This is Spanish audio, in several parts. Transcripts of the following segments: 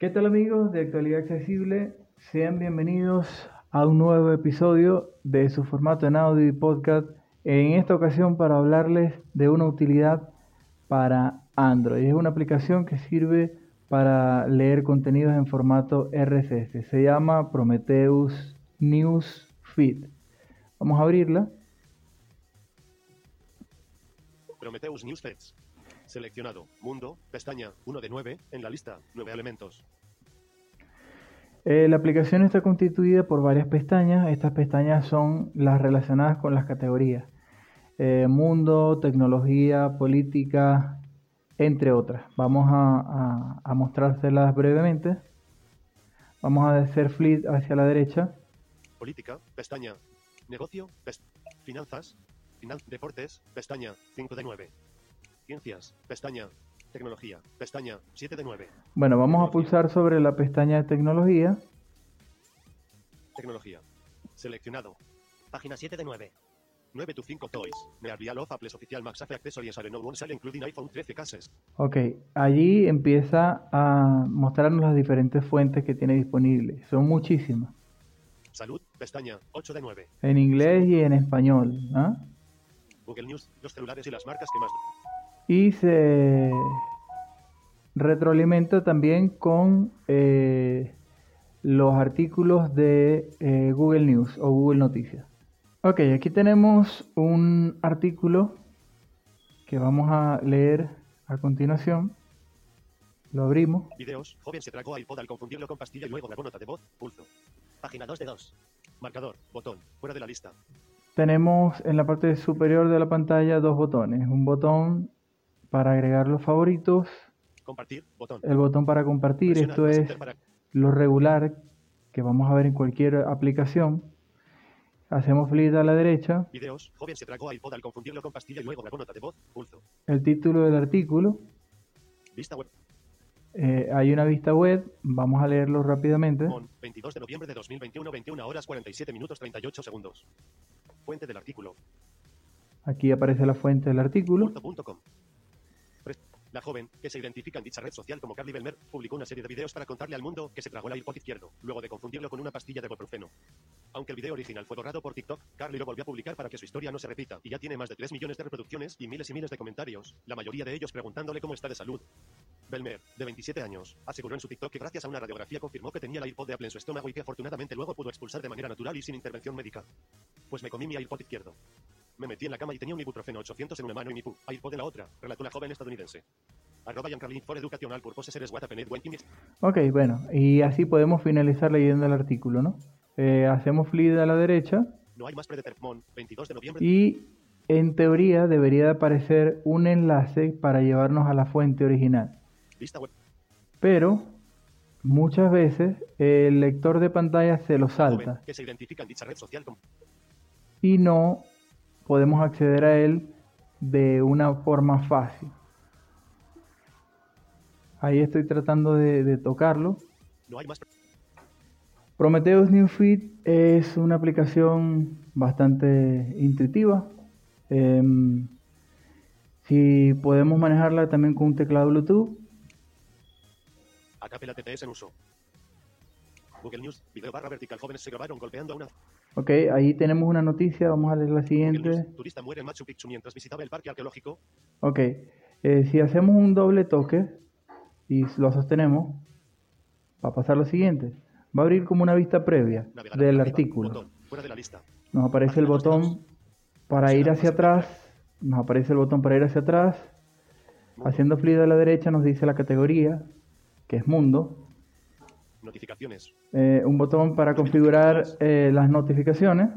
¿Qué tal amigos de Actualidad Accesible? Sean bienvenidos a un nuevo episodio de su formato en audio y podcast. En esta ocasión para hablarles de una utilidad para Android. Es una aplicación que sirve para leer contenidos en formato RSS. Se llama Prometheus News Feed. Vamos a abrirla. Prometheus News Feeds. Seleccionado. Mundo, pestaña 1 de 9, en la lista, 9 elementos. Eh, la aplicación está constituida por varias pestañas. Estas pestañas son las relacionadas con las categorías. Eh, mundo, tecnología, política, entre otras. Vamos a, a, mostrárselas brevemente. Vamos a hacer flip hacia la derecha. Política, pestaña. Negocio, finanzas, final, deportes, pestaña 5 de 9. Ciencias, pestaña. Tecnología, pestaña 7 de 9. Bueno, vamos a pulsar sobre la pestaña de tecnología. Tecnología. Seleccionado. Página 7 de 9. 9 to 5 toys. Real of Apples oficial Max Accessories are no one sale including iPhone 13 cases. Ok, allí empieza a mostrarnos las diferentes fuentes que tiene disponibles. Son muchísimas. Salud, pestaña 8 de 9. En inglés y en español. ¿ah? Google News, los celulares y las marcas que más y se retroalimenta también con eh, los artículos de eh, Google News o Google Noticias. Ok, aquí tenemos un artículo que vamos a leer a continuación. Lo abrimos. Videos. Joven se tragó iPod al confundirlo con pastilla y luego grabó nota de voz. Pulso. Página 2 de 2. Marcador. Botón. Fuera de la lista. Tenemos en la parte superior de la pantalla dos botones. Un botón para agregar los favoritos. Compartir, botón. El botón para compartir, esto es lo regular que vamos a ver en cualquier aplicación. Hacemos clic a la derecha. Videos, joven se tragó iPod al confundirlo con pastilla y luego grabó nota de voz, pulso. El título del artículo. Vista web. Eh, hay una vista web, vamos a leerlo rápidamente. 22 de noviembre de 2021, 21 horas 47 minutos 38 segundos. Fuente del artículo. Aquí aparece la fuente del artículo. La joven, que se identifica en dicha red social como Carly Belmer, publicó una serie de videos para contarle al mundo que se tragó el iPod izquierdo, luego de confundirlo con una pastilla de ibuprofeno. Aunque el video original fue borrado por TikTok, Carly lo volvió a publicar para que su historia no se repita, y ya tiene más de 3 millones de reproducciones y miles y miles de comentarios, la mayoría de ellos preguntándole cómo está de salud. Belmer, de 27 años, aseguró en su TikTok que gracias a una radiografía confirmó que tenía el iPod de Apple en su estómago y que afortunadamente luego pudo expulsar de manera natural y sin intervención médica. Pues me comí mi iPod izquierdo. Me metí en la cama y tenía un ibuprofeno 800 en una mano y mi pu, iPod en la otra, relató la joven estadounidense. Ok, bueno, y así podemos finalizar leyendo el artículo, ¿no? Eh, hacemos flip a la derecha. No hay más 22 de noviembre. Y en teoría debería de aparecer un enlace para llevarnos a la fuente original. Vista web. Pero muchas veces el lector de pantalla se lo salta. Que se identifica en dicha red social Y no podemos acceder a él de una forma fácil. Ahí estoy tratando de, tocarlo. No hay más. Prometheus Newsfeed es una aplicación bastante intuitiva. Em, si podemos manejarla también con un teclado Bluetooth. Acapela TTS en uso. Google News, video barra vertical, jóvenes se grabaron golpeando a una... Ok, ahí tenemos una noticia, vamos a leer la siguiente. turista muere en Machu Picchu mientras visitaba el parque arqueológico. Ok, eh, si hacemos un doble toque, y lo sostenemos, va a pasar lo siguiente. Va a abrir como una vista previa del artículo. Nos aparece el botón para ir hacia atrás. Nos aparece el botón para ir hacia atrás. Haciendo flip a la derecha nos dice la categoría, que es mundo. Notificaciones. Eh, un botón para configurar eh, las notificaciones.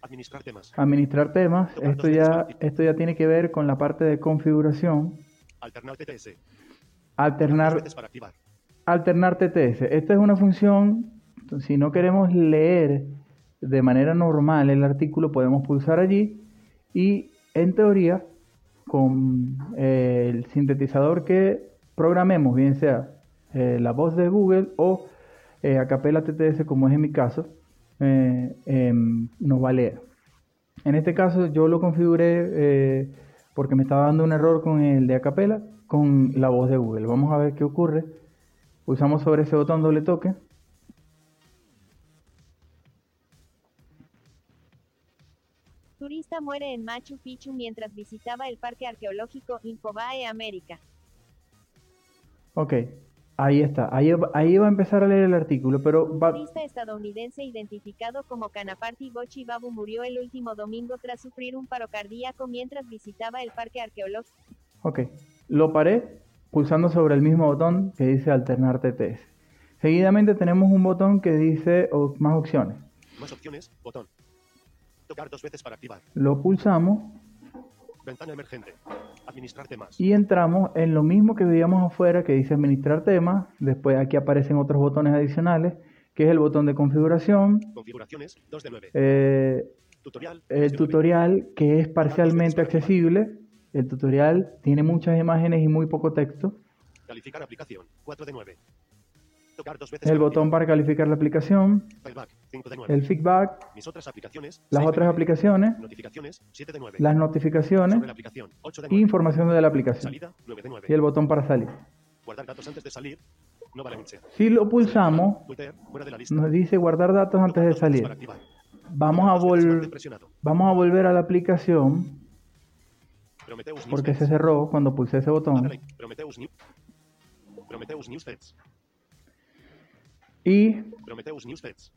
Administrar temas. Administrar temas. Esto ya, esto ya tiene que ver con la parte de configuración Alternar TTS. Alternar, alternar TTS. Esta es una función, si no queremos leer de manera normal el artículo, podemos pulsar allí y en teoría con eh, el sintetizador que programemos, bien sea eh, la voz de Google o eh, Acapella TTS, como es en mi caso, em, nos va a leer. En este caso yo lo configuré porque me estaba dando un error con el de Acapella, con la voz de Google. Vamos a ver qué ocurre. Pulsamos sobre ese botón doble toque. Turista muere en Machu Picchu mientras visitaba el parque arqueológico Infobae América. Ok, ahí está. Ahí, ahí va a empezar a leer el artículo, pero va... Turista estadounidense identificado como Kanaparty Bochi Babu murió el último domingo tras sufrir un paro cardíaco mientras visitaba el parque arqueológico. Ok, lo paré pulsando sobre el mismo botón que dice alternar TTS. Seguidamente tenemos un botón que dice más opciones. Más opciones, botón. Tocar dos veces para activar. Lo pulsamos. Ventana emergente. Administrar temas. Y entramos en lo mismo que veíamos afuera que dice administrar temas. Después aquí aparecen otros botones adicionales, que es el botón de configuración. Configuraciones, 2 de 9. Eh, tutorial. El tutorial que es parcialmente accesible. El tutorial tiene muchas imágenes y muy poco texto. Calificar aplicación, 4 de 9. Tocar dos veces el botón para calificar la aplicación. Feedback, 5 de 9. El feedback. Mis otras aplicaciones. Las 6 de otras 9. aplicaciones. Notificaciones, 7 de 9. Las Sobre notificaciones. la aplicación, 8 de Y 9. información de la aplicación. Salida, 9 de 9. Y el botón para salir. Guardar datos antes de salir. No vale mucho. Si lo pulsamos, Twitter, fuera de la lista. nos dice guardar datos antes de salir. Vamos a, vol- vamos a volver a la aplicación porque se cerró cuando pulsé ese botón. Y Prometheus Newsfeeds.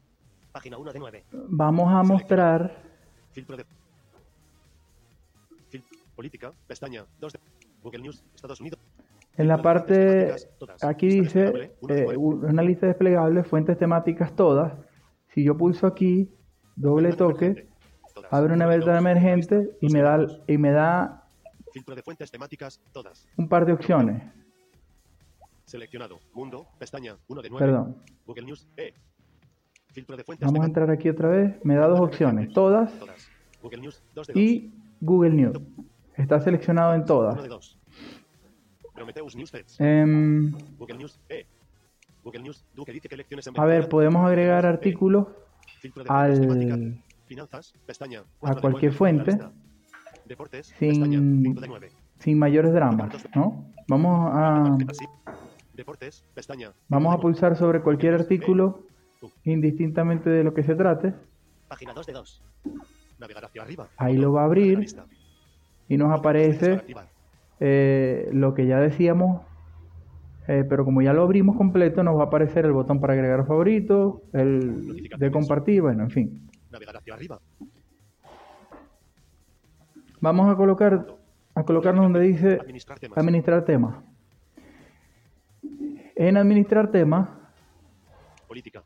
Página 1 de 9. vamos a mostrar Filtro de. Fil- Política. Pestaña. 2 de. Google News. Estados Unidos. en la parte, aquí dice eh, una lista desplegable, fuentes temáticas todas. Si yo pulso aquí, doble toque, abre una ventana emergente y me da, y me da Filtro de fuentes temáticas. Todas. un par de opciones. Seleccionado. Mundo. Pestaña. 1 de 9. Perdón. Google News. E. Filtro de fuentes Vamos a entrar aquí otra vez. Me da dos opciones, todas Todas. Google News. 2 de 2. y Google News. Está seleccionado en todas. 1 de 2. Prometheus Newsfeeds. Google News. E. Google News. Duque dice que elecciones en a ver, podemos agregar E. artículos temáticas. al, Finanzas, pestaña. a de cualquier fuente. Deportes, sin, 5 de 9. sin mayores dramas, ¿no? Vamos a, Deportes, pestaña. vamos a pulsar sobre cualquier artículo, indistintamente de lo que se trate. Página 2 de 2. Navegar hacia arriba. Ahí lo va a abrir. Y nos aparece eh, lo que ya decíamos, eh, pero como ya lo abrimos completo, nos va a aparecer el botón para agregar favoritos, el de compartir, bueno, en fin. Navegar hacia arriba. Vamos a colocar, a colocarnos donde dice Administrar temas. En administrar temas, Política.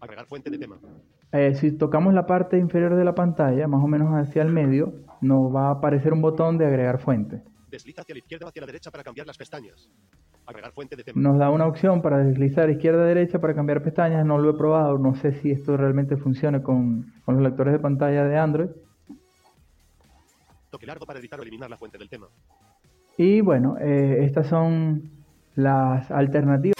Agregar fuente de tema. eh, si tocamos la parte inferior de la pantalla, más o menos hacia el medio, nos va a aparecer un botón de agregar fuente. Desliza hacia la izquierda o hacia la derecha para cambiar las pestañas. Agregar fuente de tema. Nos da una opción para deslizar izquierda-derecha para cambiar pestañas. No lo he probado, no sé si esto realmente funciona con, con los lectores de pantalla de Android. Toque largo para editar o eliminar la fuente del tema. Y bueno, eh, estas son las alternativas.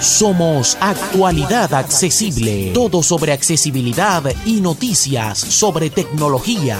Somos Actualidad Accesible. Todo sobre accesibilidad y noticias sobre tecnología.